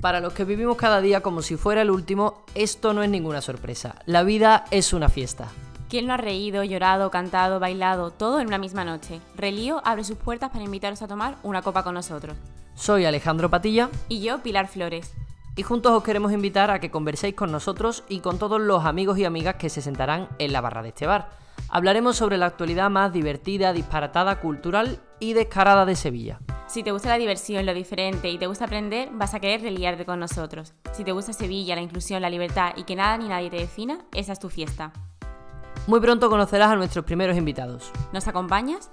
Para los que vivimos cada día como si fuera el último, esto no es ninguna sorpresa. La vida es una fiesta. ¿Quién no ha reído, llorado, cantado, bailado, todo en una misma noche? Relío abre sus puertas para invitaros a tomar una copa con nosotros. Soy Alejandro Patilla Y yo, Pilar Flores. y juntos os queremos invitar a que converséis con nosotros y con todos los amigos y amigas que se sentarán en la barra de este bar. Hablaremos sobre la actualidad más divertida, disparatada, cultural y descarada de Sevilla. Si te gusta la diversión, lo diferente y te gusta aprender, vas a querer reliarte con nosotros. Si te gusta Sevilla, la inclusión, la libertad y que nada ni nadie te defina, esa es tu fiesta. Muy pronto conocerás a nuestros primeros invitados. ¿Nos acompañas?